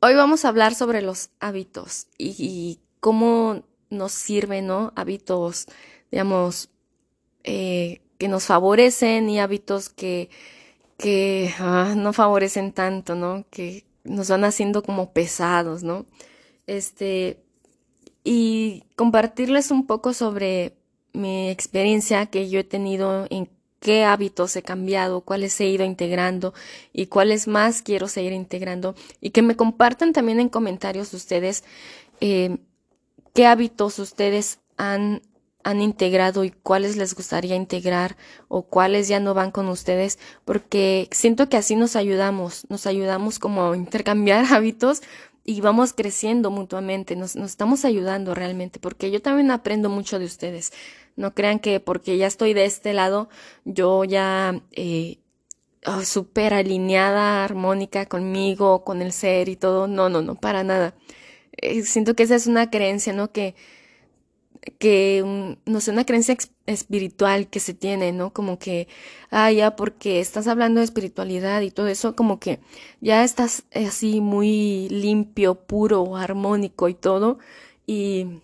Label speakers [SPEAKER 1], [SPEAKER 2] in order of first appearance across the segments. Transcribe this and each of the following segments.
[SPEAKER 1] Hoy vamos a hablar sobre los hábitos y, cómo nos sirven, ¿no? Hábitos, digamos, eh, que nos favorecen y hábitos que, que ah, no favorecen tanto, ¿no? Que nos van haciendo como pesados, ¿no? Este, y compartirles un poco sobre mi experiencia que yo he tenido en qué hábitos he cambiado, cuáles he ido integrando y cuáles más quiero seguir integrando y que me compartan también en comentarios ustedes eh, qué hábitos ustedes han, han integrado y cuáles les gustaría integrar o cuáles ya no van con ustedes porque siento que así nos ayudamos, nos ayudamos como a intercambiar hábitos y vamos creciendo mutuamente, nos, nos estamos ayudando realmente porque yo también aprendo mucho de ustedes. No crean que porque ya estoy de este lado, yo ya eh, oh, súper alineada, armónica conmigo, con el ser y todo. No, no, no, para nada. Eh, siento que esa es una creencia, ¿no? Que, que no sé, una creencia espiritual que se tiene, ¿no? Como que, ah, ya porque estás hablando de espiritualidad y todo eso, como que ya estás así muy limpio, puro, armónico y todo. Y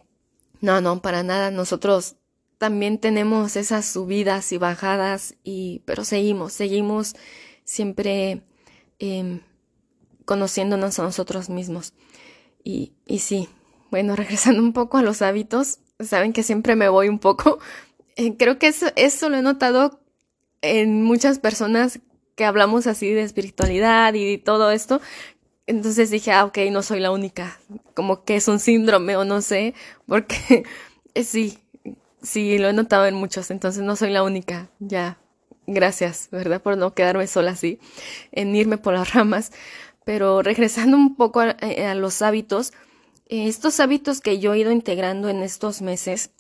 [SPEAKER 1] no, no, para nada. Nosotros también tenemos esas subidas y bajadas, y, pero seguimos, seguimos siempre em, conociéndonos a nosotros mismos. Y, y sí, bueno, regresando un poco a los hábitos, saben que siempre me voy un poco. Eh, creo que eso, eso lo he notado en muchas personas que hablamos así de espiritualidad y todo esto. Entonces dije, ah, ok, no soy la única. Como que es un síndrome o no sé, porque sí, Sí, lo he notado en muchos, entonces no soy la única. Ya, gracias, ¿verdad? Por no quedarme sola así, en irme por las ramas. Pero regresando un poco a, eh, los hábitos, eh, estos hábitos que yo he ido integrando en estos meses,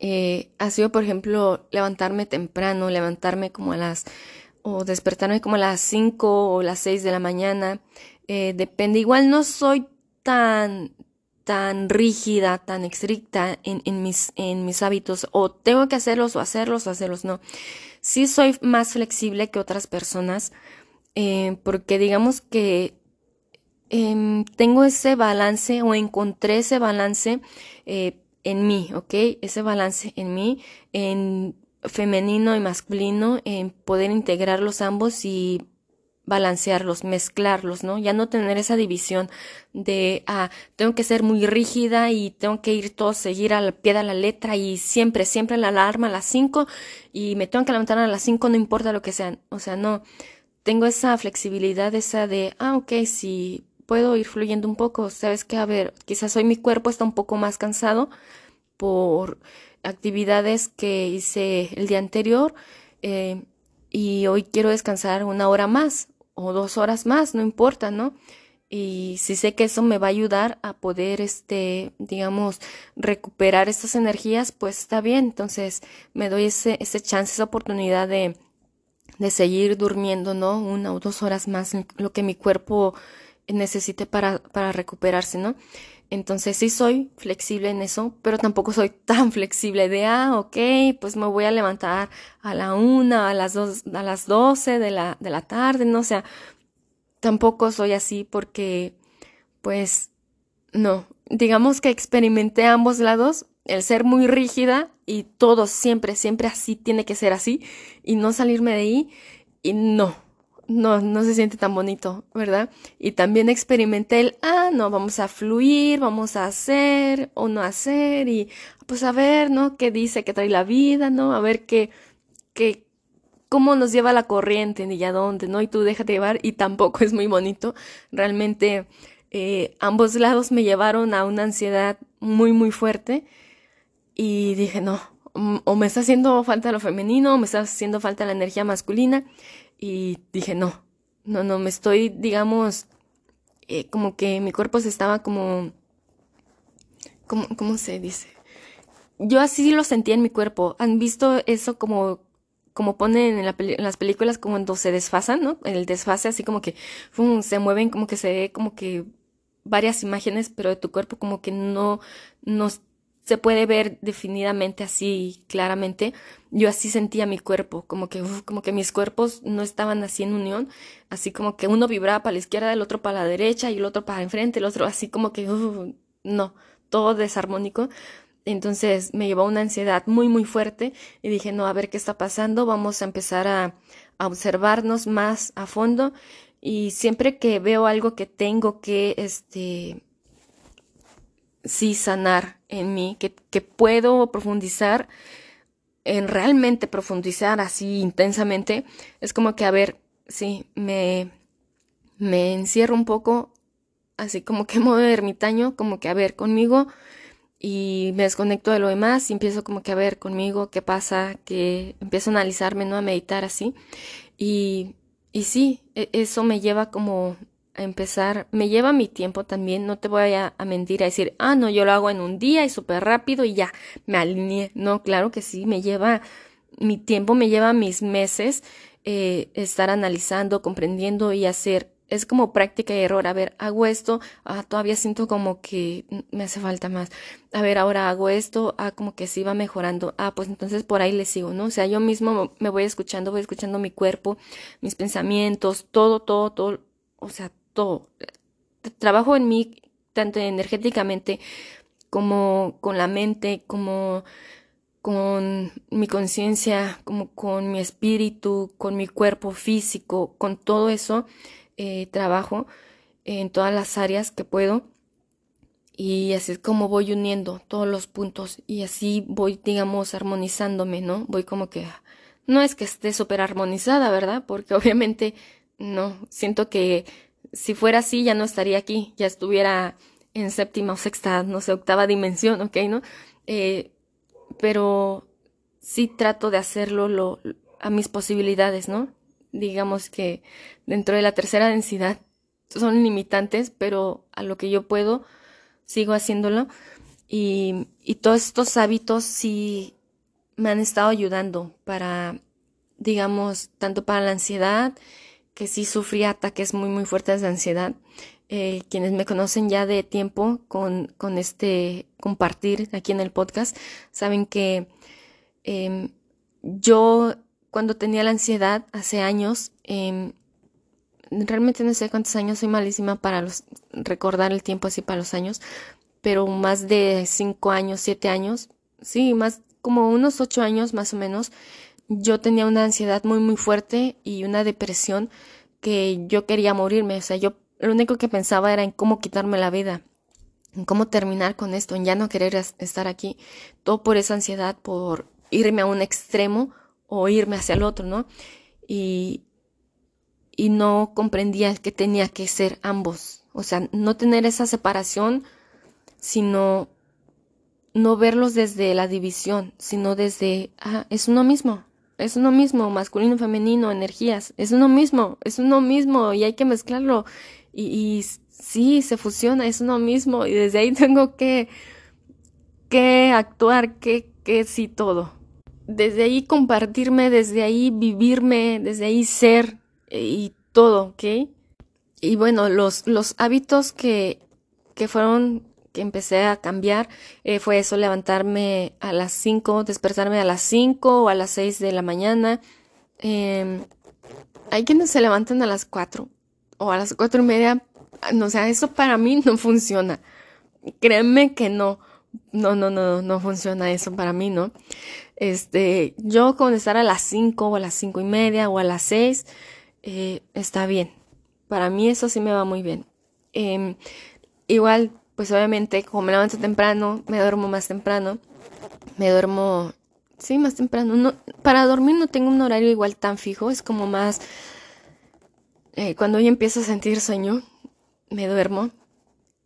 [SPEAKER 1] eh, ha sido, por ejemplo, levantarme temprano, levantarme como a las, o despertarme como a las 5 o las 6 de la mañana. depende, igual no soy tan, tan rígida, tan estricta en, mis hábitos, o tengo que hacerlos o hacerlos o hacerlos, no. Sí soy más flexible que otras personas, eh, porque digamos que em, tengo ese balance o encontré ese balance eh, en mí, ¿ok? Ese balance en mí, en femenino y masculino, en poder integrarlos ambos y balancearlos, mezclarlos, ¿no? Ya no tener esa división de, ah, tengo que ser muy rígida y tengo que ir todo, seguir al pie de la letra y siempre, siempre la alarma a las 5 y me tengo que levantar a las 5, no importa lo que sean. O sea, no, tengo esa flexibilidad, esa de, ah, ok, si puedo ir fluyendo un poco, sabes que, a ver, quizás hoy mi cuerpo está un poco más cansado por actividades que hice el día anterior. Eh, y hoy quiero descansar una hora más o dos horas más, no importa, ¿no? Y si sé que eso me va a ayudar a poder, este, digamos, recuperar estas energías, pues está bien. Entonces me doy ese, ese chance, esa oportunidad de, de seguir durmiendo, ¿no? Una o dos horas más, lo que mi cuerpo necesite para, para recuperarse, ¿no? Entonces sí soy flexible en eso, pero tampoco soy tan flexible de, ah, ok, pues me voy a levantar a la una, a las dos, a las doce de la, de la tarde, no sea, tampoco soy así porque, pues, no, digamos que experimenté ambos lados, el ser muy rígida y todo siempre, siempre así tiene que ser así y no salirme de ahí y no, no, no se siente tan bonito, ¿verdad? Y también experimenté el, ah, no, vamos a fluir, vamos a hacer o no hacer y pues a ver, ¿no? ¿Qué dice que trae la vida, ¿no? A ver qué, qué, cómo nos lleva la corriente ni a dónde, ¿no? Y tú déjate llevar y tampoco es muy bonito. Realmente eh, ambos lados me llevaron a una ansiedad muy, muy fuerte y dije, no, o me está haciendo falta lo femenino, o me está haciendo falta la energía masculina y dije, no, no, no, me estoy, digamos, eh, como que mi cuerpo se estaba como, como, ¿cómo se dice? Yo así lo sentía en mi cuerpo. ¿Han visto eso como, como ponen en, las películas como cuando se desfasan, ¿no? El desfase así como que se mueven, como que se ve como que varias imágenes, pero de tu cuerpo como que no, no se puede ver definidamente así claramente. Yo así sentía mi cuerpo, como que, como que mis cuerpos no estaban así en unión, así como que uno vibraba para la izquierda, el otro para la derecha y el otro para enfrente, el otro así como que, no, todo desarmónico. Entonces me llevó una ansiedad muy, muy fuerte y dije, no, a ver qué está pasando, vamos a empezar a, a observarnos más a fondo y siempre que veo algo que tengo que, este, sí sanar en mí, que, que puedo profundizar, en realmente profundizar así intensamente, es como que, a ver, sí, me, me encierro un poco, así como que modo ermitaño, como que, a ver, conmigo, y me desconecto de lo demás y empiezo como que a ver conmigo qué pasa, que empiezo a analizarme, ¿no? A meditar así. Y, y sí, e, eso me lleva como a empezar, me lleva mi tiempo también, no te voy a, mentir, a decir, ah, no, yo lo hago en un día y súper rápido y ya, me alineé. No, claro que sí, me lleva mi tiempo, me lleva mis meses eh, estar analizando, comprendiendo y hacer es como práctica y error. A ver, hago esto, ah, todavía siento como que me hace falta más. A ver, ahora hago esto, ah, como que sí va mejorando. Ah, pues entonces por ahí le sigo, ¿no? O sea, yo mismo me voy escuchando, voy escuchando mi cuerpo, mis pensamientos, todo, todo, todo, o sea, todo. Trabajo en mí tanto energéticamente como con la mente, como con mi conciencia, como con mi espíritu, con mi cuerpo físico, con todo eso eh, trabajo en todas las áreas que puedo y así es como voy uniendo todos los puntos y así voy, digamos, armonizándome, ¿no? Voy como que, no es que esté súper armonizada, ¿verdad? Porque obviamente no, siento que si fuera así ya no estaría aquí, ya estuviera en séptima o sexta, no sé, octava dimensión, ¿ok? ¿No? Eh, pero sí trato de hacerlo lo, a mis posibilidades, ¿no? digamos que dentro de la tercera densidad son limitantes, pero a lo que yo puedo sigo haciéndolo y, y todos estos hábitos sí me han estado ayudando para, digamos, tanto para la ansiedad, que sí sufrí ataques muy, muy fuertes de ansiedad. Eh, quienes me conocen ya de tiempo con, con este compartir aquí en el podcast, saben que eh, yo cuando tenía la ansiedad hace años, eh, realmente no sé cuántos años, soy malísima para los, recordar el tiempo así para los años, pero más de cinco años, siete años, sí, más como unos ocho años más o menos, yo tenía una ansiedad muy muy fuerte y una depresión que yo quería morirme, o sea, yo lo único que pensaba era en cómo quitarme la vida, en cómo terminar con esto, en ya no querer estar aquí, todo por esa ansiedad, por irme a un extremo o irme hacia el otro, ¿no? Y, y no comprendía que tenía que ser ambos, o sea, no tener esa separación, sino no verlos desde la división, sino desde, ah, es uno mismo, es uno mismo, masculino, femenino, energías, es uno mismo, es uno mismo y hay que mezclarlo. Y, y sí, se fusiona, es uno mismo y desde ahí tengo que, que actuar, que, que sí todo desde ahí compartirme, desde ahí vivirme, desde ahí ser eh, y todo, ¿ok? Y bueno, los, los hábitos que, que fueron, que empecé a cambiar, eh, fue eso, levantarme a las 5, despertarme a las 5 o a las 6 de la mañana. Eh, hay quienes se levantan a las 4 o a las cuatro y media. No, o sea, eso para mí no funciona. Créeme que no. No, no, no, no funciona eso para mí, ¿no? Este, yo con estar a las 5 o a las cinco y media o a las 6, eh, está bien. Para mí eso sí me va muy bien. Em, igual, pues obviamente, como me levanto temprano, me duermo más temprano. Me duermo, sí, más temprano. No, para dormir no tengo un horario igual tan fijo, es como más... Eh, cuando yo empiezo a sentir sueño, me duermo.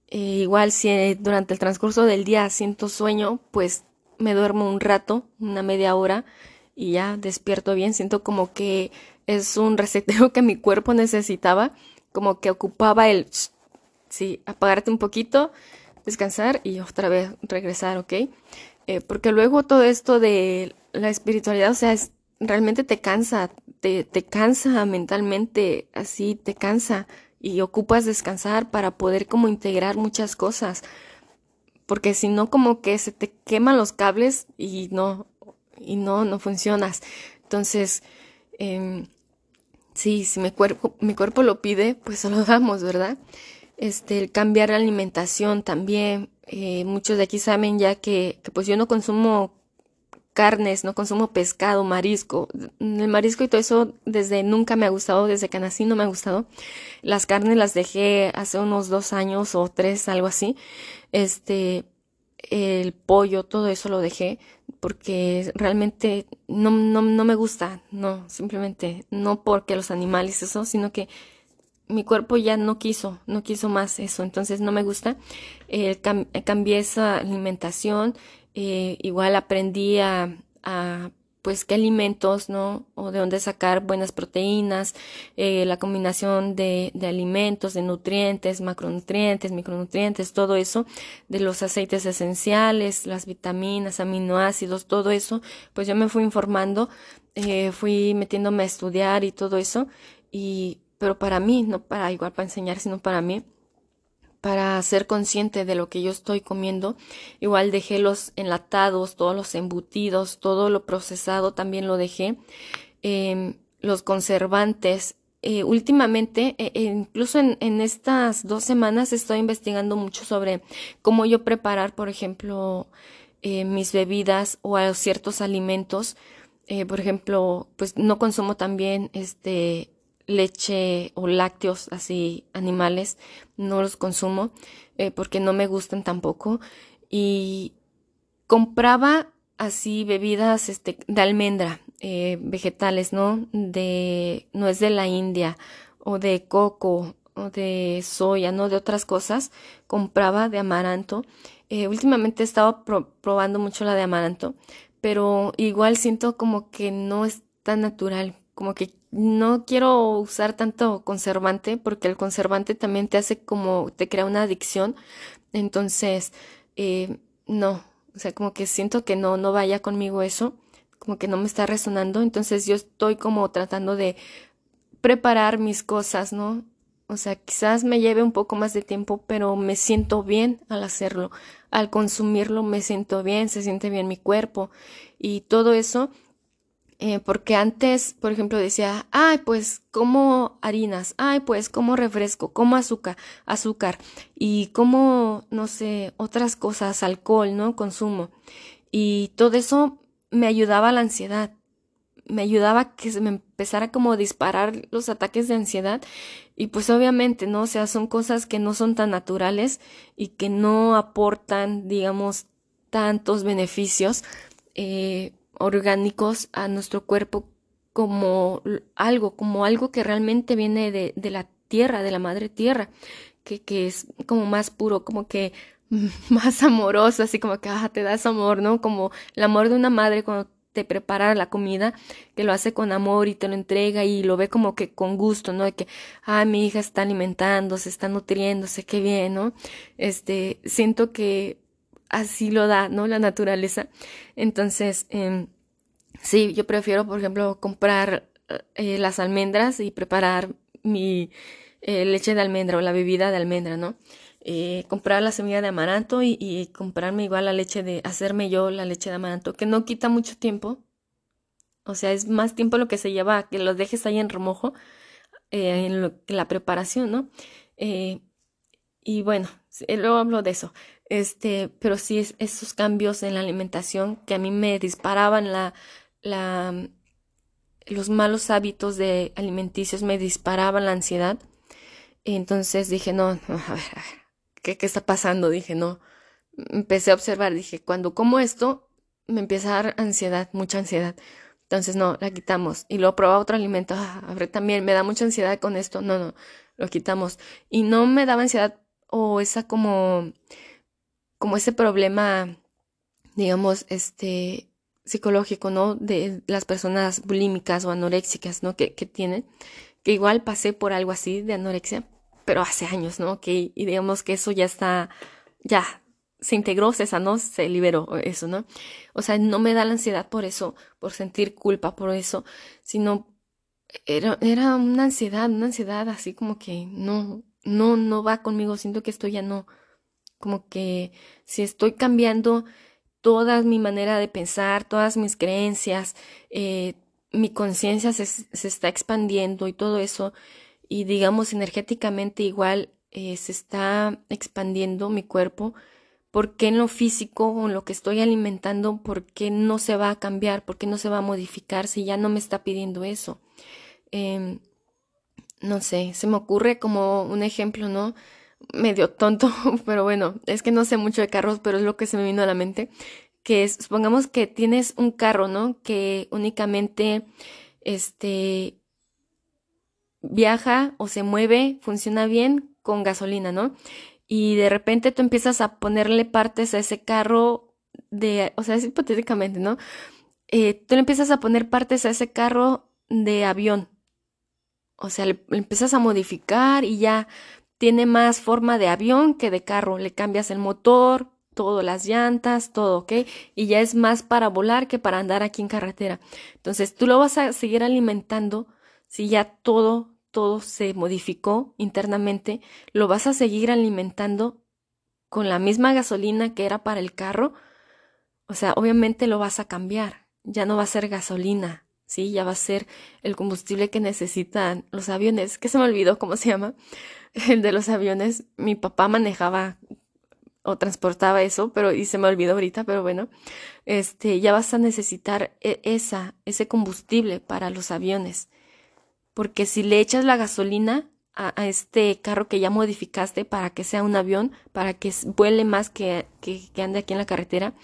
[SPEAKER 1] Eh, igual si durante el transcurso del día siento sueño, pues me duermo un rato, una media hora, y ya despierto bien. Siento como que es un reseteo que mi cuerpo necesitaba, como que ocupaba el, sí, apagarte un poquito, descansar y otra vez regresar, ¿ok? Eh, porque luego todo esto de la espiritualidad, o sea, es, realmente te cansa, te, te cansa mentalmente, así te cansa y ocupas descansar para poder como integrar muchas cosas porque si no como que se te queman los cables y no, y no, no funcionas. Entonces, eh, sí, si mi cuerpo, mi cuerpo lo pide, pues se lo damos, ¿verdad? Este, el cambiar la alimentación también. Eh, muchos de aquí saben ya que, que pues yo no consumo carnes, no consumo pescado, marisco. El marisco y todo eso desde nunca me ha gustado, desde que nací no me ha gustado. Las carnes las dejé hace unos dos años o tres, algo así. Este, el pollo, todo eso lo dejé porque realmente no, no, no me gusta, no, simplemente no porque los animales eso, sino que mi cuerpo ya no quiso, no quiso más eso, entonces no me gusta. Eh, cambié esa alimentación, eh, igual aprendí a, a, pues qué alimentos, ¿no? O de dónde sacar buenas proteínas, eh, la combinación de, de, alimentos, de nutrientes, macronutrientes, micronutrientes, todo eso, de los aceites esenciales, las vitaminas, aminoácidos, todo eso, pues yo me fui informando, eh, fui metiéndome a estudiar y todo eso, y, pero para mí, no para igual para enseñar, sino para mí, para ser consciente de lo que yo estoy comiendo. Igual dejé los enlatados, todos los embutidos, todo lo procesado también lo dejé. Eh, los conservantes. Eh, últimamente, eh, incluso en, en, estas dos semanas estoy investigando mucho sobre cómo yo preparar, por ejemplo, eh, mis bebidas o ciertos alimentos. por ejemplo, pues no consumo también este leche o lácteos así animales, no los consumo eh, porque no me gustan tampoco. Y compraba así bebidas este, de almendra, eh, vegetales, ¿no? De, no es de la India o de coco o de soya, ¿no? De otras cosas. Compraba de amaranto. Eh, últimamente he estado probando mucho la de amaranto, pero igual siento como que no es tan natural, como que no quiero usar tanto conservante porque el conservante también te hace como, te crea una adicción. Entonces, eh, no, o sea, como que siento que no, no vaya conmigo eso, como que no me está resonando. Entonces yo estoy como tratando de preparar mis cosas, ¿no? O sea, quizás me lleve un poco más de tiempo, pero me siento bien al hacerlo. Al consumirlo me siento bien, se siente bien mi cuerpo y todo eso eh, porque antes, por ejemplo, decía, ay, pues como harinas, ay, pues como refresco, como azúcar, azúcar y como, no sé, otras cosas, alcohol, ¿no? Consumo. Y todo eso me ayudaba a la ansiedad, me ayudaba a que se me empezara como a disparar los ataques de ansiedad y pues obviamente, ¿no? O sea, son cosas que no son tan naturales y que no aportan, digamos, tantos beneficios. Eh, orgánicos a nuestro cuerpo como algo, como algo que realmente viene de, de la tierra, de la madre tierra, que, que, es como más puro, como que más amoroso, así como que ah, te das amor, ¿no? Como el amor de una madre cuando te prepara la comida, que lo hace con amor y te lo entrega y lo ve como que con gusto, ¿no? De que, ah, mi hija está alimentándose, está nutriéndose, qué bien, ¿no? Este, siento que así lo da, ¿no? La naturaleza. Entonces, eh, sí, yo prefiero, por ejemplo, comprar eh, las almendras y preparar mi eh, leche de almendra o la bebida de almendra, ¿no? Eh, comprar la semilla de amaranto y, comprarme igual la leche de, hacerme yo la leche de amaranto, que no quita mucho tiempo. O sea, es más tiempo lo que se lleva que los dejes ahí en remojo, eh, en, lo, la preparación, ¿no? Eh, y bueno, luego hablo de eso. Este, pero sí es, esos cambios en la alimentación que a mí me disparaban la, la, los malos hábitos de alimenticios me disparaban la ansiedad. Entonces dije, no, a ver, a ver, ¿qué, ¿qué está pasando? Dije, no. Empecé a observar, dije, cuando como esto, me empieza a dar ansiedad, mucha ansiedad. Entonces, no, la quitamos. Y luego probaba otro alimento. Ah, a ver, también me da mucha ansiedad con esto. No, no, lo quitamos. Y no me daba ansiedad o esa como como ese problema, digamos, este, psicológico, ¿no? De las personas bulímicas o anoréxicas, ¿no? Que, que tienen, que igual pasé por algo así de anorexia, pero hace años, ¿no? Que, y digamos que eso ya está, ya, se integró, se sanó, se liberó eso, ¿no? O sea, no me da la ansiedad por eso, por sentir culpa por eso, sino era, era una ansiedad, una ansiedad así como que no, no, no va conmigo, siento que esto ya no, Como que si estoy cambiando toda mi manera de pensar, todas mis creencias, eh, mi conciencia se, se, está expandiendo y todo eso, y digamos energéticamente igual eh, se está expandiendo mi cuerpo, ¿por qué en lo físico o en lo que estoy alimentando, por qué no se va a cambiar, por qué no se va a modificar si ya no me está pidiendo eso? Eh, no sé, se me ocurre como un ejemplo, ¿no? Medio tonto, pero bueno, es que no sé mucho de carros, pero es lo que se me vino a la mente, que es, supongamos que tienes un carro, ¿no? Que únicamente, este, viaja o se mueve, funciona bien con gasolina, ¿no? Y de repente tú empiezas a ponerle partes a ese carro de, o sea, es hipotéticamente, ¿no? Eh, tú le empiezas a poner partes a ese carro de avión, o sea, le, empiezas a modificar y ya tiene más forma de avión que de carro. Le cambias el motor, todas las llantas, todo, ¿ok? Y ya es más para volar que para andar aquí en carretera. Entonces, tú lo vas a seguir alimentando si ya todo, todo se modificó internamente, lo vas a seguir alimentando con la misma gasolina que era para el carro. O sea, obviamente lo vas a cambiar. Ya no va a ser gasolina, ¿sí? Ya va a ser el combustible que necesitan los aviones, que se me olvidó cómo se llama, el de los aviones. Mi papá manejaba o transportaba eso, pero y se me olvidó ahorita, pero bueno, este, ya vas a necesitar e, esa, ese combustible para los aviones. Porque si le echas la gasolina a, a, este carro que ya modificaste para que sea un avión, para que vuele más que, que, que ande aquí en la carretera,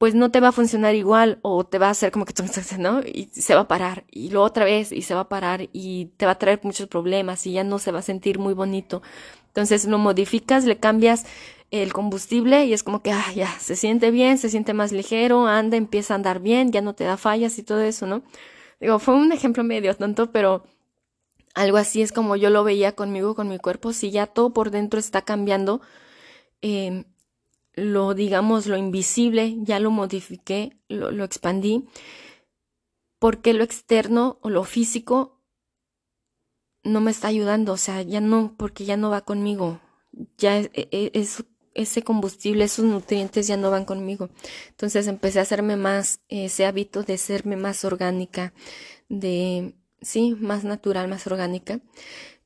[SPEAKER 1] pues no te va a funcionar igual o te va a hacer como que, ¿no? Y se va a parar y luego otra vez y se va a parar y te va a traer muchos problemas y ya no se va a sentir muy bonito. Entonces lo modificas, le cambias el combustible y es como que, ah, ya, se siente bien, se siente más ligero, anda, empieza a andar bien, ya no te da fallas y todo eso, ¿no? Digo, fue un ejemplo medio tonto, pero algo así es como yo lo veía conmigo, con mi cuerpo. Si ya todo por dentro está cambiando, eh, lo, digamos, lo invisible, ya lo modifiqué, lo, lo expandí, porque lo externo o lo físico no me está ayudando, o sea, ya no, porque ya no va conmigo, ya es, e, e, es, ese combustible, esos nutrientes ya no van conmigo. Entonces empecé a hacerme más ese hábito de serme más orgánica, de, sí, más natural, más orgánica.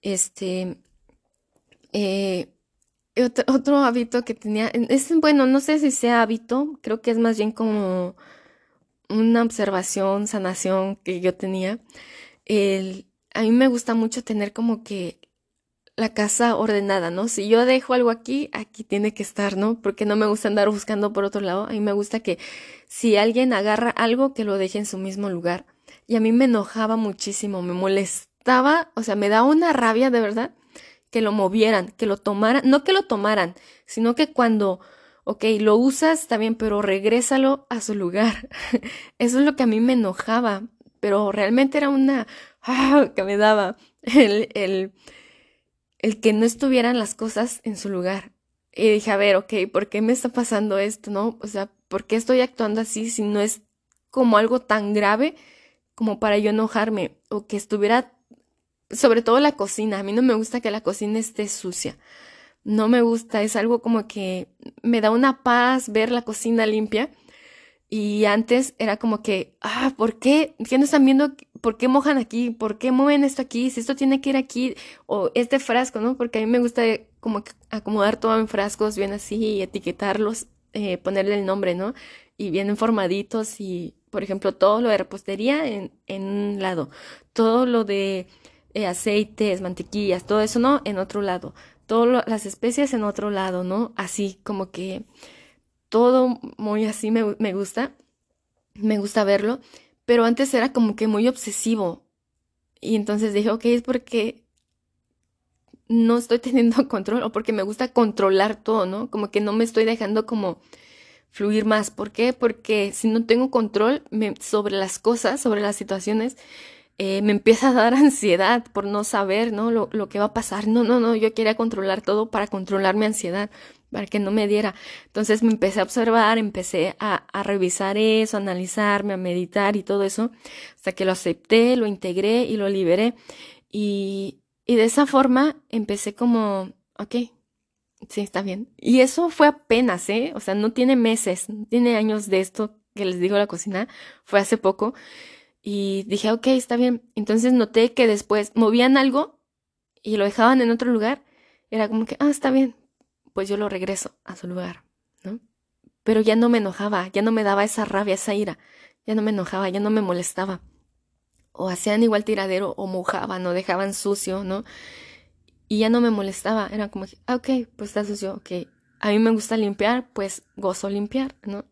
[SPEAKER 1] Este, eh, otro, otro, hábito que tenía, es bueno, no sé si sea hábito, creo que es más bien como una observación, sanación que yo tenía. El, a mí me gusta mucho tener como que la casa ordenada, ¿no? Si yo dejo algo aquí, aquí tiene que estar, ¿no? Porque no me gusta andar buscando por otro lado. A mí me gusta que si alguien agarra algo, que lo deje en su mismo lugar. Y a mí me enojaba muchísimo, me molestaba, o sea, me da una rabia de verdad que lo movieran, que lo tomaran, no que lo tomaran, sino que cuando, ok, lo usas, bien, pero regrésalo a su lugar. Eso es lo que a mí me enojaba, pero realmente era una, ah, que me daba el, el, el que no estuvieran las cosas en su lugar. Y dije, a ver, ok, ¿por qué me está pasando esto, no? O sea, ¿por qué estoy actuando así si no es como algo tan grave como para yo enojarme o que estuviera sobre todo la cocina. A mí no me gusta que la cocina esté sucia. No me gusta, es algo como que me da una paz ver la cocina limpia. Y antes era como que, ah, ¿por qué? ¿Qué no están viendo? ¿Por qué mojan aquí? ¿Por qué mueven esto aquí? Si esto tiene que ir aquí, o este frasco, ¿no? Porque a mí me gusta como acomodar todo en frascos bien así y etiquetarlos, eh, ponerle el nombre, ¿no? Y bien formaditos y, por ejemplo, todo lo de repostería en, en un lado, todo lo de eh, aceites, mantequillas, todo eso, ¿no? En otro lado. Todas las especias en otro lado, ¿no? Así como que todo muy así me, me gusta. Me gusta verlo. Pero antes era como que muy obsesivo. Y entonces dije, ok, es porque no estoy teniendo control o porque me gusta controlar todo, ¿no? Como que no me estoy dejando como fluir más. ¿Por qué? Porque si no tengo control sobre las cosas, sobre las situaciones, eh, me empieza a dar ansiedad por no saber, ¿no? Lo, lo, que va a pasar. No, no, no, yo quería controlar todo para controlar mi ansiedad, para que no me diera. Entonces me empecé a observar, empecé a, a revisar eso, a analizarme, a meditar y todo eso, hasta que lo acepté, lo integré y lo liberé. Y, y de esa forma empecé como, ok, sí, está bien. Y eso fue apenas, ¿eh? O sea, no tiene meses, no tiene años de esto que les digo la cocina, fue hace poco. Y dije, ok, está bien. Entonces noté que después movían algo y lo dejaban en otro lugar. Era como que, ah, está bien, pues yo lo regreso a su lugar, ¿no? Pero ya no me enojaba, ya no me daba esa rabia, esa ira, ya no me enojaba, ya no me molestaba. O hacían igual tiradero o mojaban o dejaban sucio, ¿no? Y ya no me molestaba, era como ah, ok, pues está sucio, ok. A mí me gusta limpiar, pues gozo limpiar, ¿no?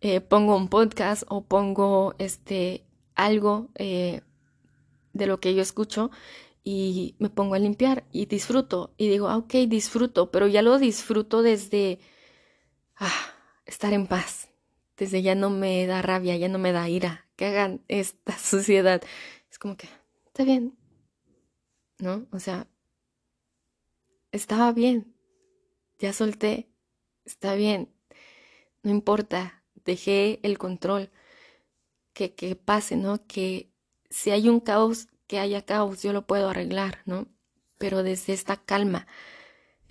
[SPEAKER 1] Eh, pongo un podcast o pongo este algo eh, de lo que yo escucho y me pongo a limpiar y disfruto. Y digo, ah, ok, disfruto, pero ya lo disfruto desde ah, estar en paz. Desde ya no me da rabia, ya no me da ira que hagan esta suciedad. Es como que, está bien. ¿No? O sea, estaba bien. Ya solté. Está bien. No importa. Dejé el control. Que, que pase, ¿no? Que si hay un caos, que haya caos, yo lo puedo arreglar, ¿no? Pero desde esta calma.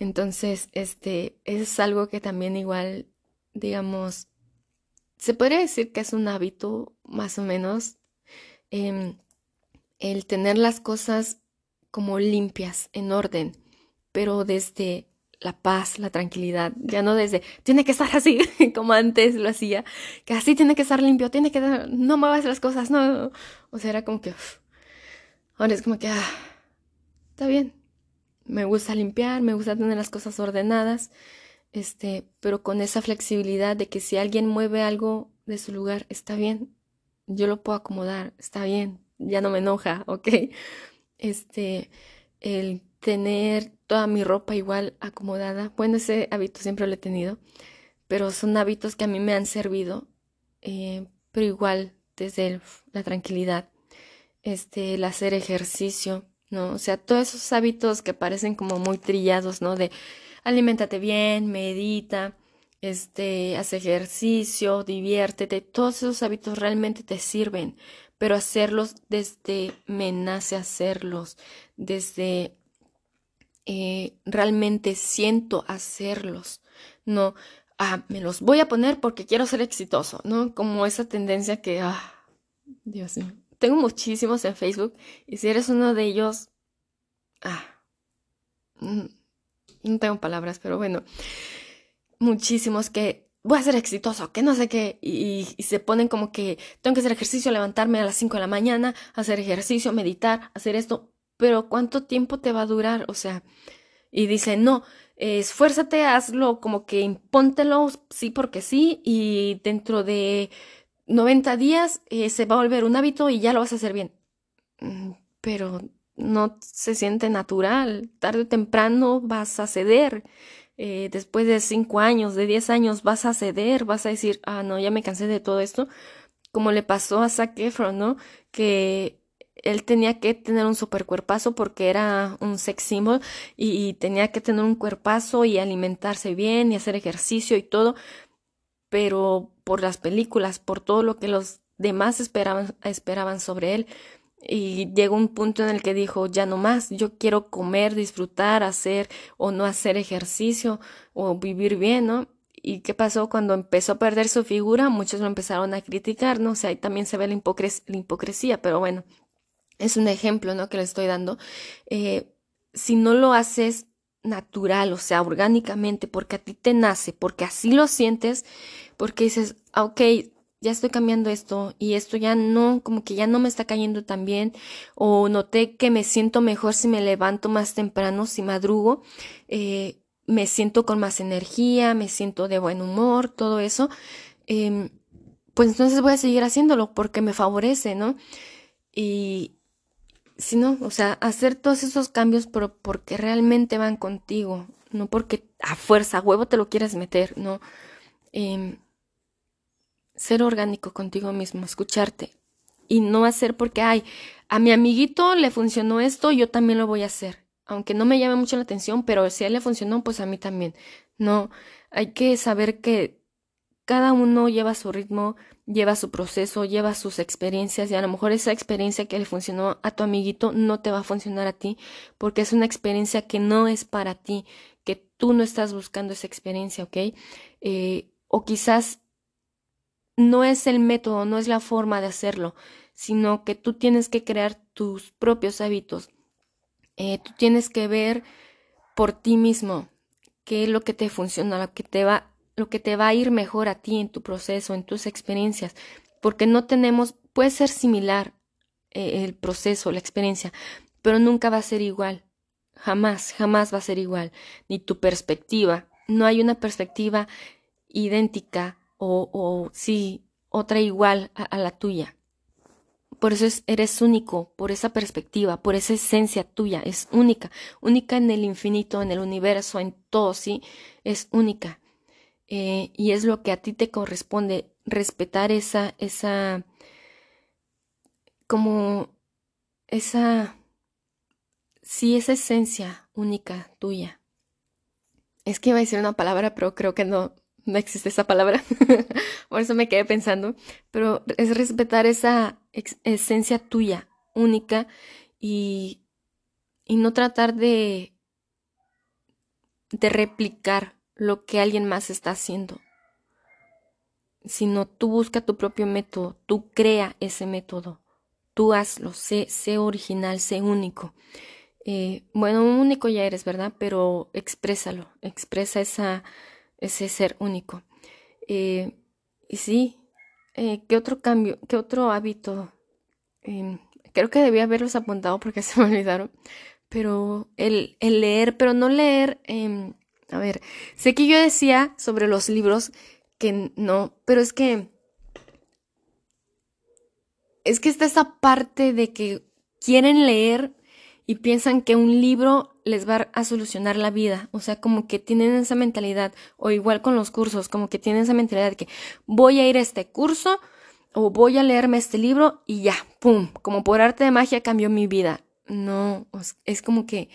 [SPEAKER 1] Entonces, este es algo que también igual, digamos, se podría decir que es un hábito, más o menos, em, el tener las cosas como limpias, en orden, pero desde la paz, la tranquilidad, ya no desde, tiene que estar así, como antes lo hacía, que así tiene que estar limpio, tiene que, no muevas las cosas, no, o sea, era como que, Ahora es como que, ah, está bien. Me gusta limpiar, me gusta tener las cosas ordenadas, este, pero con esa flexibilidad de que si alguien mueve algo de su lugar, está bien. Yo lo puedo acomodar, está bien. Ya no me enoja, ¿ok? Este, el tener toda mi ropa igual acomodada, bueno, ese hábito siempre lo he tenido, pero son hábitos que a mí me han servido, eh, pero igual desde la tranquilidad este, el hacer ejercicio, ¿no? O sea, todos esos hábitos que parecen como muy trillados, ¿no? De aliméntate bien, medita, este, haz ejercicio, diviértete, todos esos hábitos realmente te sirven, pero hacerlos desde me nace hacerlos, desde eh, realmente siento hacerlos, no, ah, me los voy a poner porque quiero ser exitoso, ¿no? Como esa tendencia que, ah, Dios mío tengo muchísimos en Facebook y si eres uno de ellos, ah, mm, no tengo palabras, pero bueno, muchísimos que voy a ser exitoso, que no sé qué, y, se ponen como que tengo que hacer ejercicio, levantarme a las 5 de la mañana, hacer ejercicio, meditar, hacer esto, pero ¿cuánto tiempo te va a durar? O sea, y dice, no, esfuérzate, hazlo como que impóntelo, sí porque sí, y dentro de 90 días eh, se va a volver un hábito y ya lo vas a hacer bien. Mm, pero no se siente natural. Tarde o temprano vas a ceder. Eh, después de 5 años, de 10 años, vas a ceder, vas a decir, ah, no, ya me cansé de todo esto. Como le pasó a Zac Efron, ¿no? Que él tenía que tener un super cuerpazo porque era un sex symbol y tenía que tener un cuerpazo y alimentarse bien y hacer ejercicio y todo pero por las películas, por todo lo que los demás esperaban, esperaban sobre él. Y llegó un punto en el que dijo, ya no más, yo quiero comer, disfrutar, hacer o no hacer ejercicio o vivir bien, ¿no? ¿Y qué pasó cuando empezó a perder su figura? Muchos lo empezaron a criticar, ¿no? O sea, ahí también se ve la, hipocresía, pero bueno, es un ejemplo, ¿no? Que le estoy dando. Eh, si no lo haces natural, o sea, orgánicamente, porque a ti te nace, porque así lo sientes, porque dices, ah, ok, ya estoy cambiando esto y esto ya no, como que ya no me está cayendo tan bien, o noté que me siento mejor si me levanto más temprano, si madrugo, eh, me siento con más energía, me siento de buen humor, todo eso, eh, pues entonces voy a seguir haciéndolo porque me favorece, ¿no? Y, si no, o sea, hacer todos esos cambios pero porque realmente van contigo, no porque a fuerza, a huevo te lo quieras meter, no. Em, ser orgánico contigo mismo, escucharte y no hacer porque, ay, a mi amiguito le funcionó esto, yo también lo voy a hacer. Aunque no me llame mucho la atención, pero si a él le funcionó, pues a mí también. No, hay que saber que cada uno lleva su ritmo, lleva su proceso, lleva sus experiencias y a lo mejor esa experiencia que le funcionó a tu amiguito no te va a funcionar a ti porque es una experiencia que no es para ti, que tú no estás buscando esa experiencia, ¿ok? Eh, o quizás no es el método, no es la forma de hacerlo, sino que tú tienes que crear tus propios hábitos. Eh, tú tienes que ver por ti mismo qué es lo que te funciona, lo que te va, lo que te va a ir mejor a ti en tu proceso, en tus experiencias, porque no tenemos, puede ser similar eh, el proceso, la experiencia, pero nunca va a ser igual. Jamás, jamás va a ser igual. Ni tu perspectiva. No hay una perspectiva idéntica o, o sí, otra igual a, la tuya. Por eso eres único, por esa perspectiva, por esa esencia tuya, es única, única en el infinito, en el universo, en todo, sí, es única. Eh, y es lo que a ti te corresponde, respetar esa, esa, como esa sí, esa esencia única tuya. Es que iba a decir una palabra, pero creo que no, no existe esa palabra. Por eso me quedé pensando. Pero es respetar esa esencia tuya, única, y, y no tratar de, de replicar lo que alguien más está haciendo. Sino tú busca tu propio método, tú crea ese método, tú hazlo, sé, sé original, sé único. Eh, bueno, único ya eres, ¿verdad? Pero exprésalo, expresa esa, ese ser único. Eh, y sí, eh, ¿qué otro cambio, qué otro hábito? Em, creo que debía haberlos apuntado porque se me olvidaron. Pero el, el leer, pero no leer, em, a ver, sé que yo decía sobre los libros que no, pero es que es que está esa parte de que quieren leer y piensan que un libro les va a solucionar la vida. O sea, como que tienen esa mentalidad, o igual con los cursos, como que tienen esa mentalidad de que voy a ir a este curso o voy a leerme este libro y ya, ¡pum! Como por arte de magia cambió mi vida. No, es como que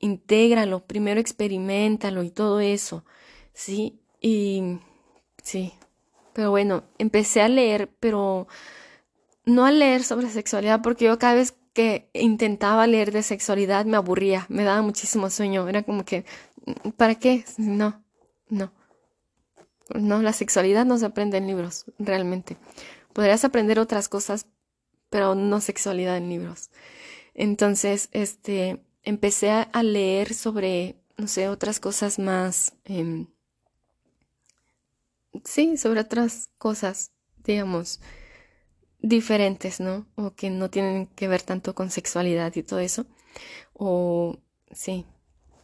[SPEAKER 1] intégralo, primero experimentalo y todo eso, ¿sí? Y sí, pero bueno, empecé a leer, pero no a leer sobre sexualidad porque yo cada vez que intentaba leer de sexualidad me aburría, me daba muchísimo sueño, era como que, ¿para qué? No, no. No, la sexualidad no se aprende en libros, realmente. Podrías aprender otras cosas, pero no sexualidad en libros. Entonces, este, empecé a leer sobre, no sé, otras cosas más, em, sí, sobre otras cosas, digamos, diferentes, ¿no? O que no tienen que ver tanto con sexualidad y todo eso. O sí.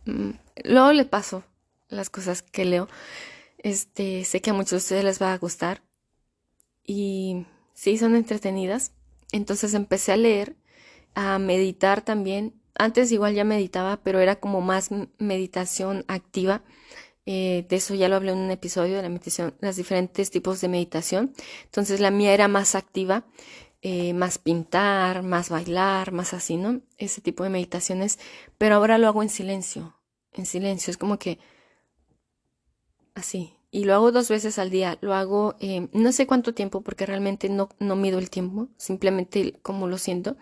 [SPEAKER 1] Mm, luego le paso las cosas que leo. Este, sé que a muchos de ustedes les va a gustar. Y sí, son entretenidas. Entonces empecé a leer, a meditar también. Antes igual ya meditaba, pero era como más meditación activa. Eh, de eso ya lo hablé en un episodio de la meditación, los diferentes tipos de meditación. Entonces la mía era más activa, eh, más pintar, más bailar, más así, ¿no? Ese tipo de meditaciones. Pero ahora lo hago en silencio, en silencio. Es como que así. Y lo hago dos veces al día. Lo hago eh, no sé cuánto tiempo porque realmente no, no mido el tiempo, simplemente como lo siento.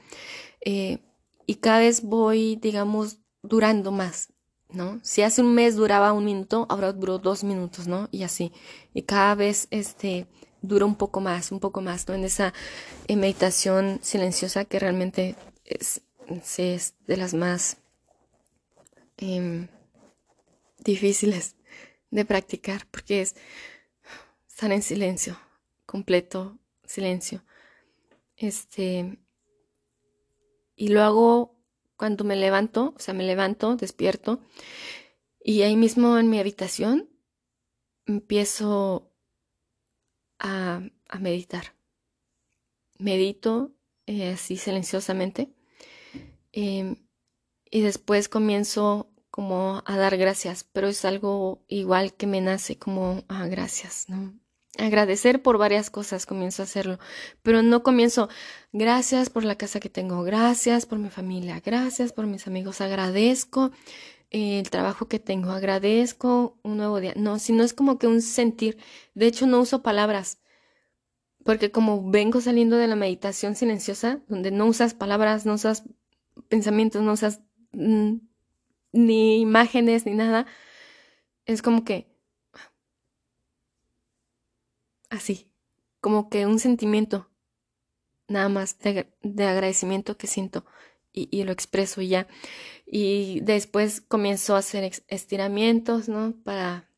[SPEAKER 1] Y cada vez voy, digamos, durando más. ¿no? Si hace un mes duraba un minuto, ahora duró dos minutos, ¿no? Y así. Y cada vez, este, dura un poco más, un poco más, ¿no? En esa meditación silenciosa que realmente es, es de las más em, difíciles de practicar, porque es estar en silencio, completo silencio. Este, y lo hago cuando me levanto, o sea, me levanto, despierto, y ahí mismo en mi habitación empiezo a, meditar. Medito eh, así silenciosamente em, y después comienzo como a dar gracias, pero es algo igual que me nace como a ah, gracias, ¿no? Agradecer por varias cosas, comienzo a hacerlo, pero no comienzo, gracias por la casa que tengo, gracias por mi familia, gracias por mis amigos, agradezco el trabajo que tengo, agradezco un nuevo día. No, sino es como que un sentir. De hecho, no uso palabras, porque como vengo saliendo de la meditación silenciosa, donde no usas palabras, no usas pensamientos, no usas mm, ni imágenes ni nada. Es como que así, como que un sentimiento nada más de, agradecimiento que siento y, lo expreso ya. Y después comienzo a hacer estiramientos, ¿no? Para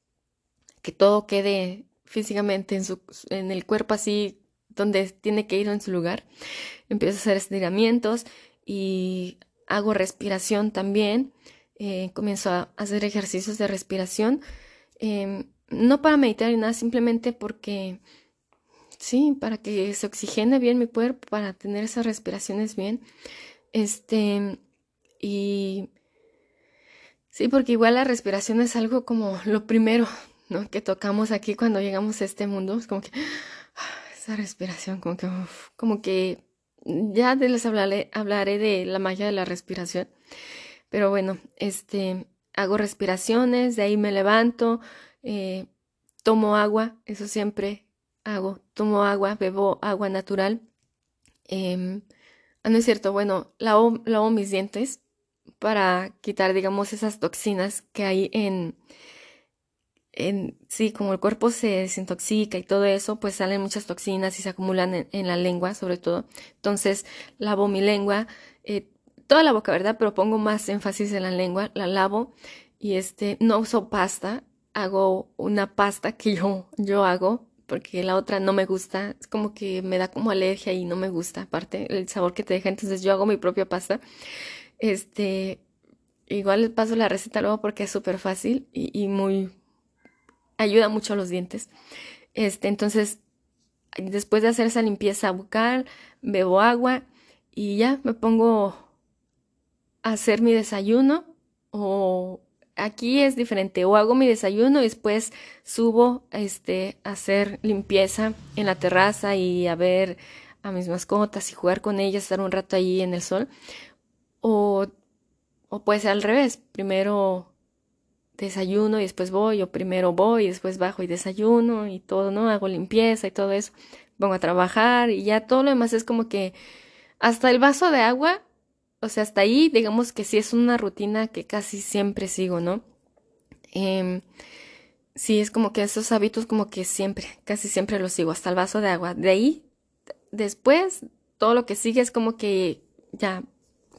[SPEAKER 1] que todo quede físicamente en, su, en el cuerpo así donde tiene que ir en su lugar. Empiezo a hacer estiramientos y hago respiración también. Eh, comienzo a hacer ejercicios de respiración. Em, no para meditar ni nada, simplemente porque, sí, para que se oxigene bien mi cuerpo, para tener esas respiraciones bien. Este, y sí, porque igual la respiración es algo como lo primero, ¿no? Que tocamos aquí cuando llegamos a este mundo. Es como que esa respiración, como que, como que ya les hablaré, hablaré de la magia de la respiración. Pero bueno, este, hago respiraciones, de ahí me levanto, eh, tomo agua, eso siempre hago, tomo agua, bebo agua natural. Eh, no es cierto, bueno, lavo, lavo mis dientes para quitar, digamos, esas toxinas que hay en, en, sí, como el cuerpo se desintoxica y todo eso, pues salen muchas toxinas y se acumulan en, la lengua, sobre todo. Entonces, lavo mi lengua, eh, toda la boca, ¿verdad? Pero pongo más énfasis en la lengua, la lavo y este, no uso pasta, hago una pasta que yo, yo hago, porque la otra no me gusta, es como que me da como alergia y no me gusta, aparte el sabor que te deja, entonces yo hago mi propia pasta. Este, igual les paso la receta luego porque es súper fácil y, y muy, ayuda mucho a los dientes. Este, entonces, después de hacer esa limpieza bucal, bebo agua y ya me pongo a hacer mi desayuno o aquí es diferente o hago mi desayuno y después subo este a hacer limpieza en la terraza y a ver a mis mascotas y jugar con ellas, estar un rato ahí en el sol o o puede ser al revés, primero desayuno y después voy, o primero voy y después bajo y desayuno y todo, ¿no? Hago limpieza y todo eso, pongo a trabajar y ya todo lo demás es como que hasta el vaso de agua, o sea, hasta ahí, digamos que sí es una rutina que casi siempre sigo, ¿no? Eh, sí, es como que esos hábitos como que siempre, casi siempre los sigo, hasta el vaso de agua. De ahí, después, todo lo que sigue es como que ya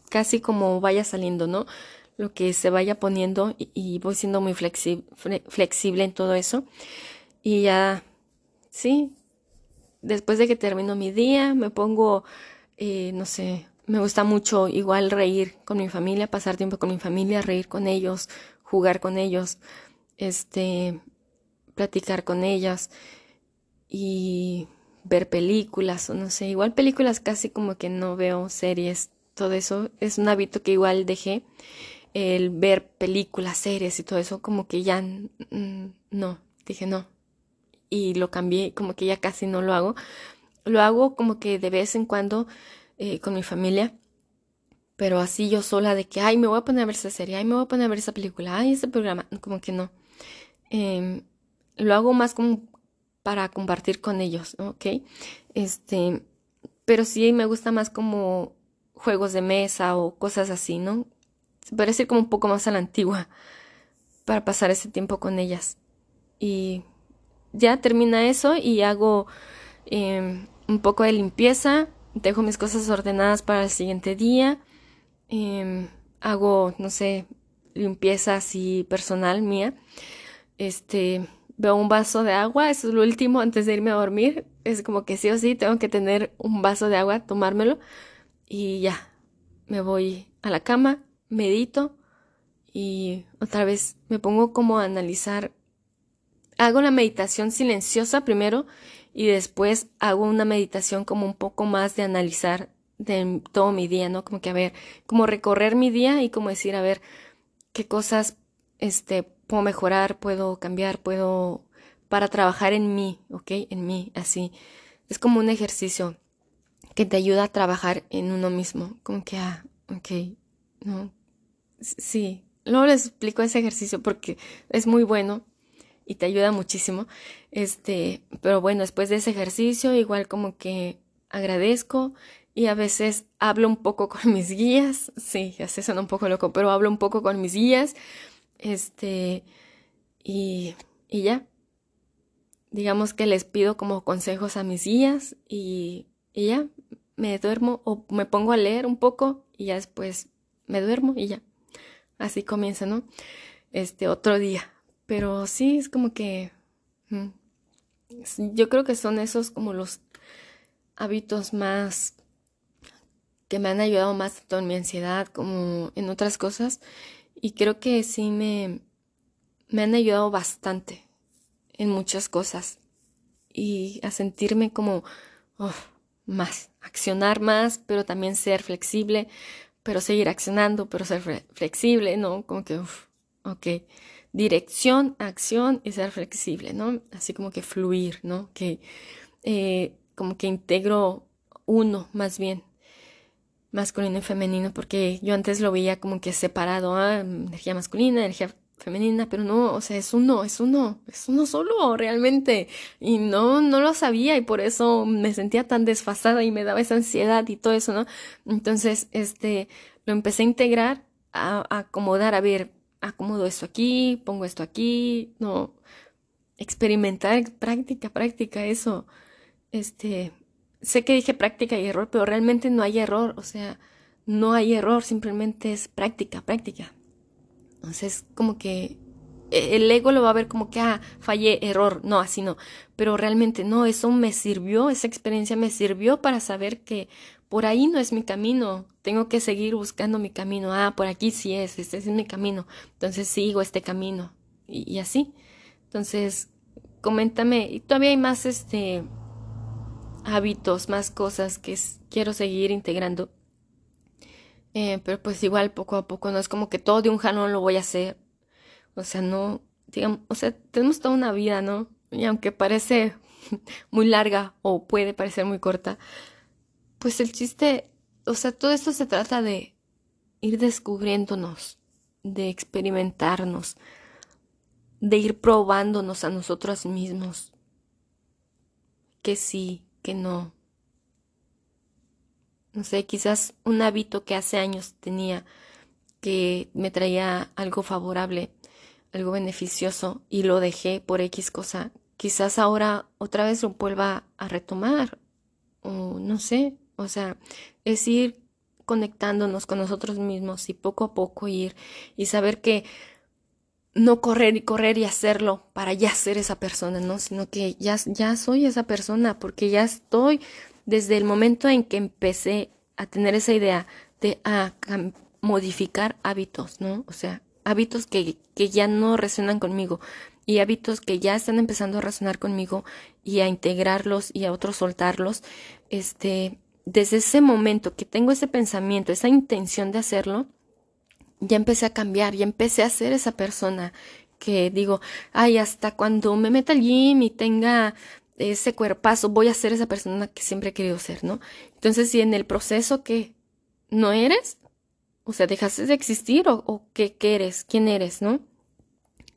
[SPEAKER 1] casi como vaya saliendo, ¿no? lo que se vaya poniendo y, voy siendo muy flexible en todo eso. Y ya, sí, después de que termino mi día, me pongo, eh, no sé, me gusta mucho igual reír con mi familia, pasar tiempo con mi familia, reír con ellos, jugar con ellos, este, platicar con ellas y ver películas o no sé, igual películas casi como que no veo series, todo eso es un hábito que igual dejé el ver películas, series y todo eso, como que ya no, dije no. Y lo cambié, como que ya casi no lo hago. Lo hago como que de vez en cuando eh, con mi familia, pero así yo sola de que, ay, me voy a poner a ver esa serie, ay, me voy a poner a ver esa película, ay, ese programa, como que no. Em, lo hago más como para compartir con ellos, ¿ok? Este, pero sí me gusta más como juegos de mesa o cosas así, ¿no? se decir como un poco más a la antigua para pasar ese tiempo con ellas. Y ya termina eso y hago em, un poco de limpieza, dejo mis cosas ordenadas para el siguiente día, em, hago, no sé, limpieza así personal mía, este, veo un vaso de agua, eso es lo último antes de irme a dormir, es como que sí o sí tengo que tener un vaso de agua, tomármelo y ya, me voy a la cama, medito y otra vez me pongo como a analizar. Hago la meditación silenciosa primero y después hago una meditación como un poco más de analizar de todo mi día, ¿no? Como que a ver, como recorrer mi día y como decir, a ver, qué cosas este puedo mejorar, puedo cambiar, puedo para trabajar en mí, ¿ok? En mí, así. Es como un ejercicio que te ayuda a trabajar en uno mismo, como que, ah, ok, ¿no? Sí, luego les explico ese ejercicio porque es muy bueno y te ayuda muchísimo. Este, pero bueno, después de ese ejercicio, igual como que agradezco y a veces hablo un poco con mis guías, sí, ya se suena un poco loco, pero hablo un poco con mis guías, este, y, y ya. Digamos que les pido como consejos a mis guías y, y ya, me duermo o me pongo a leer un poco y ya después me duermo y ya. Así comienza, ¿no? Este otro día. Pero sí, es como que... Mm, yo creo que son esos como los hábitos más que me han ayudado más tanto en mi ansiedad como en otras cosas y creo que sí me, me han ayudado bastante en muchas cosas y a sentirme como oh, más, accionar más, pero también ser flexible, pero seguir accionando, pero ser flexible, ¿no? Como que, uff, ok, dirección, acción y ser flexible, ¿no? Así como que fluir, ¿no? Que eh, como que integro uno más bien, masculino y femenino, porque yo antes lo veía como que separado, ¿ah? energía masculina, energía femenina, pero no, o sea, es uno, es uno, es uno solo realmente. Y no, no lo sabía y por eso me sentía tan desfasada y me daba esa ansiedad y todo eso, ¿no? Entonces, este, lo empecé a integrar, a, acomodar, a ver, acomodo esto aquí, pongo esto aquí, no, experimentar, práctica, práctica, eso, este, sé que dije práctica y error, pero realmente no hay error, o sea, no hay error, simplemente es práctica, práctica. Entonces, como que e, el ego lo va a ver como que, ah, fallé, error, no, así no. Pero realmente no, eso me sirvió, esa experiencia me sirvió para saber que por ahí no es mi camino, tengo que seguir buscando mi camino, ah, por aquí sí es, este es mi camino, entonces sigo este camino y, así. Entonces, coméntame, y todavía hay más, este, hábitos, más cosas que quiero seguir integrando eh, pero pues igual poco a poco, no es como que todo de un jalón lo voy a hacer. O sea, no, digamos, o sea, tenemos toda una vida, ¿no? Y aunque parece muy larga o puede parecer muy corta, pues el chiste, o sea, todo esto se trata de ir descubriéndonos, de experimentarnos, de ir probándonos a nosotros mismos. Que sí, que no, no sé, quizás un hábito que hace años tenía que me traía algo favorable, algo beneficioso y lo dejé por X cosa, quizás ahora otra vez lo vuelva a retomar o no sé, o sea, es ir conectándonos con nosotros mismos y poco a poco ir y saber que no correr y correr y hacerlo para ya ser esa persona, ¿no? Sino que ya, ya soy esa persona porque ya estoy desde el momento en que empecé a tener esa idea de a modificar hábitos, ¿no? O sea, hábitos que, que ya no resuenan conmigo y hábitos que ya están empezando a resonar conmigo y a integrarlos y a otros soltarlos, este, desde ese momento que tengo ese pensamiento, esa intención de hacerlo, ya empecé a cambiar, ya empecé a ser esa persona que digo, ay, hasta cuando me meta al gym y tenga ese cuerpazo, voy a ser esa persona que siempre he querido ser, ¿no? Entonces, si en el proceso que no eres, o sea, dejaste de existir o, o qué, eres, quién eres, ¿no?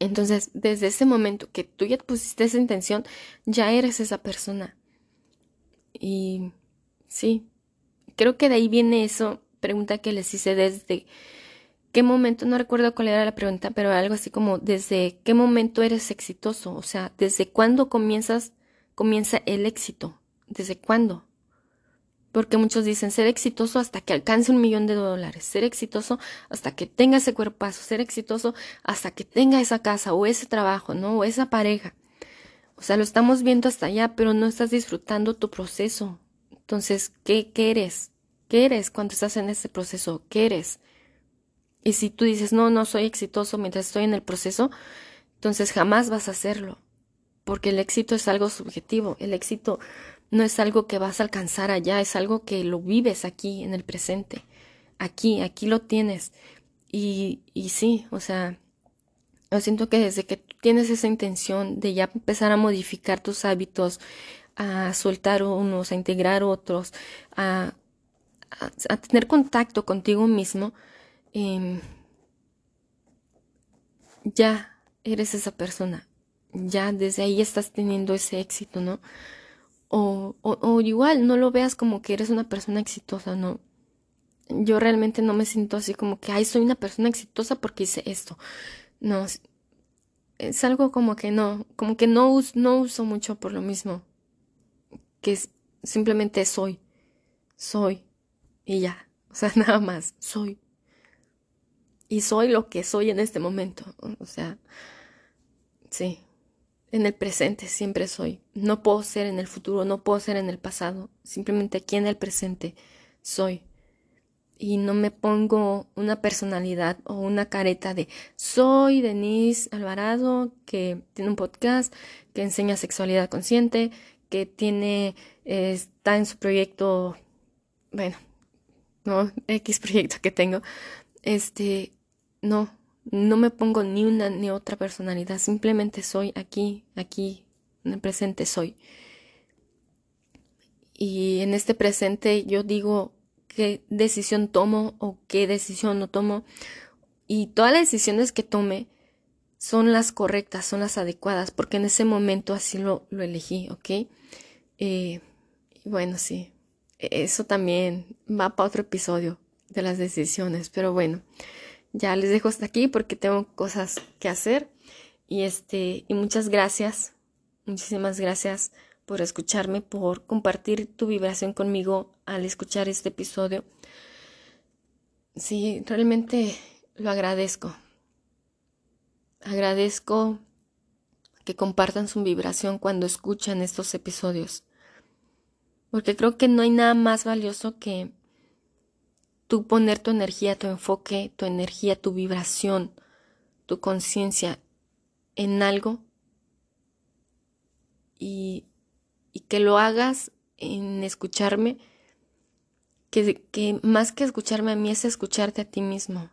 [SPEAKER 1] Entonces, desde ese momento que tú ya pusiste esa intención, ya eres esa persona. Y sí, creo que de ahí viene eso, pregunta que les hice desde qué momento, no recuerdo cuál era la pregunta, pero algo así como desde qué momento eres exitoso, o sea, desde cuándo comienzas comienza el éxito. ¿Desde cuándo? Porque muchos dicen ser exitoso hasta que alcance un millón de dólares, ser exitoso hasta que tenga ese cuerpazo, ser exitoso hasta que tenga esa casa o ese trabajo, ¿no? O esa pareja. O sea, lo estamos viendo hasta allá, pero no estás disfrutando tu proceso. Entonces, ¿qué, qué eres? ¿Qué eres cuando estás en ese proceso? ¿Qué eres? Y si tú dices, no, no soy exitoso mientras estoy en el proceso, entonces jamás vas a hacerlo porque el éxito es algo subjetivo, el éxito no es algo que vas a alcanzar allá, es algo que lo vives aquí, en el presente, aquí, aquí lo tienes. Y, y sí, o sea, yo siento que desde que tienes esa intención de ya empezar a modificar tus hábitos, a soltar unos, a integrar otros, a, a, tener contacto contigo mismo, em, ya eres esa persona ya desde ahí estás teniendo ese éxito, ¿no? O, o, igual, no lo veas como que eres una persona exitosa, no. Yo realmente no me siento así como que, ay, soy una persona exitosa porque hice esto. No, es algo como que no, como que no, no uso mucho por lo mismo. Que es, simplemente soy, soy y ya. O sea, nada más, soy. Y soy lo que soy en este momento. O sea, sí. En el presente siempre soy. No puedo ser en el futuro, no puedo ser en el pasado. Simplemente aquí en el presente soy. Y no me pongo una personalidad o una careta de soy Denise Alvarado, que tiene un podcast, que enseña sexualidad consciente, que tiene, está en su proyecto, bueno, no, X proyecto que tengo. Este, no, no me pongo ni una ni otra personalidad, simplemente soy aquí, aquí, en el presente soy. Y en este presente yo digo qué decisión tomo o qué decisión no tomo. Y todas las decisiones que tome son las correctas, son las adecuadas, porque en ese momento así lo, lo elegí, ¿ok? Eh, bueno, sí, eso también va para otro episodio de las decisiones, pero bueno ya les dejo hasta aquí porque tengo cosas que hacer. Y este, y muchas gracias, muchísimas gracias por escucharme, por compartir tu vibración conmigo al escuchar este episodio. Sí, realmente lo agradezco. Agradezco que compartan su vibración cuando escuchan estos episodios. Porque creo que no hay nada más valioso que tú poner tu energía, tu enfoque, tu energía, tu vibración, tu conciencia en algo y, y, que lo hagas en escucharme, que, que más que escucharme a mí es escucharte a ti mismo,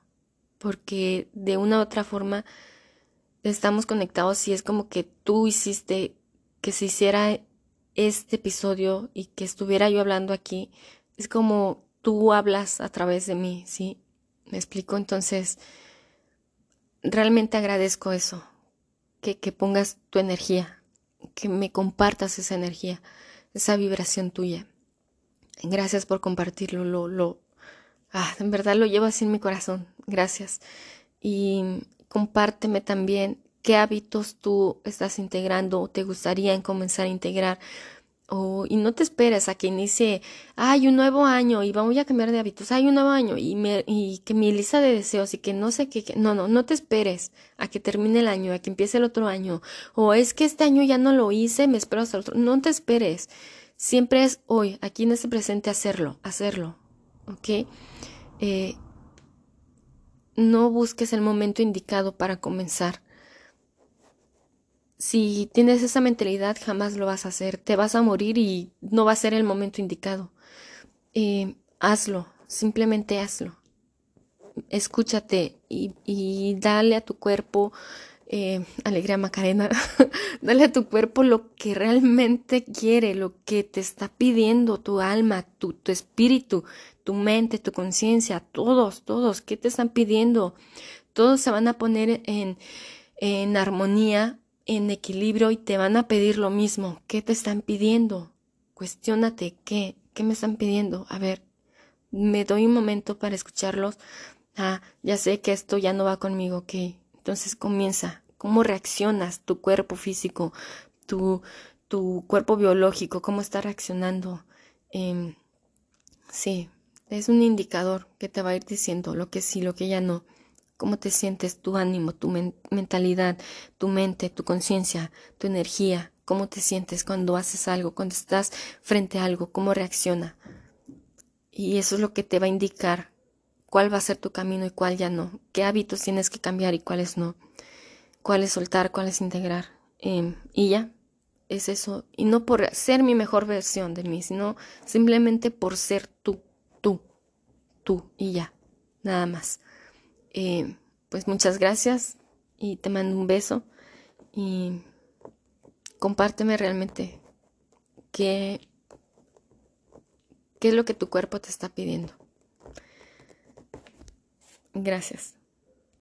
[SPEAKER 1] porque de una u otra forma estamos conectados y es como que tú hiciste que se hiciera este episodio y que estuviera yo hablando aquí, es como tú hablas a través de mí, ¿sí? ¿Me explico? Entonces, realmente agradezco eso, que, que pongas tu energía, que me compartas esa energía, esa vibración tuya. Gracias por compartirlo, lo, lo, ah, en verdad lo llevo así en mi corazón, gracias. Y compárteme también qué hábitos tú estás integrando o te gustaría comenzar a integrar. Oh, y no te esperes a que inicie, hay un nuevo año y vamos a cambiar de hábitos, hay un nuevo año y, me, y que mi lista de deseos y que no sé qué, no, no, no te esperes a que termine el año, a que empiece el otro año, o es que este año ya no lo hice, me espero hasta el otro, no te esperes, siempre es hoy, aquí en este presente hacerlo, hacerlo, ¿ok? Eh, no busques el momento indicado para comenzar si tienes esa mentalidad, jamás lo vas a hacer. Te vas a morir y no va a ser el momento indicado. Eh, hazlo, simplemente hazlo. Escúchate y, dale a tu cuerpo, eh, alegría Macarena, dale a tu cuerpo lo que realmente quiere, lo que te está pidiendo tu alma, tu, tu espíritu, tu mente, tu conciencia, todos, todos, ¿qué te están pidiendo? Todos se van a poner en, en armonía en equilibrio y te van a pedir lo mismo. ¿Qué te están pidiendo? Cuestiónate, ¿qué? ¿Qué me están pidiendo? A ver, me doy un momento para escucharlos. Ah, ya sé que esto ya no va conmigo, ok. Entonces comienza. ¿Cómo reaccionas tu cuerpo físico, tu, tu cuerpo biológico? ¿Cómo está reaccionando? Eh, sí, es un indicador que te va a ir diciendo lo que sí, lo que ya no cómo te sientes, tu ánimo, tu mentalidad, tu mente, tu conciencia, tu energía, cómo te sientes cuando haces algo, cuando estás frente a algo, cómo reacciona. Y eso es lo que te va a indicar cuál va a ser tu camino y cuál ya no, qué hábitos tienes que cambiar y cuáles no, cuáles soltar, cuáles integrar. Em, y ya, es eso. Y no por ser mi mejor versión de mí, sino simplemente por ser tú, tú, tú y ya, nada más. Eh, pues muchas gracias y te mando un beso y compárteme realmente qué, qué es lo que tu cuerpo te está pidiendo. Gracias.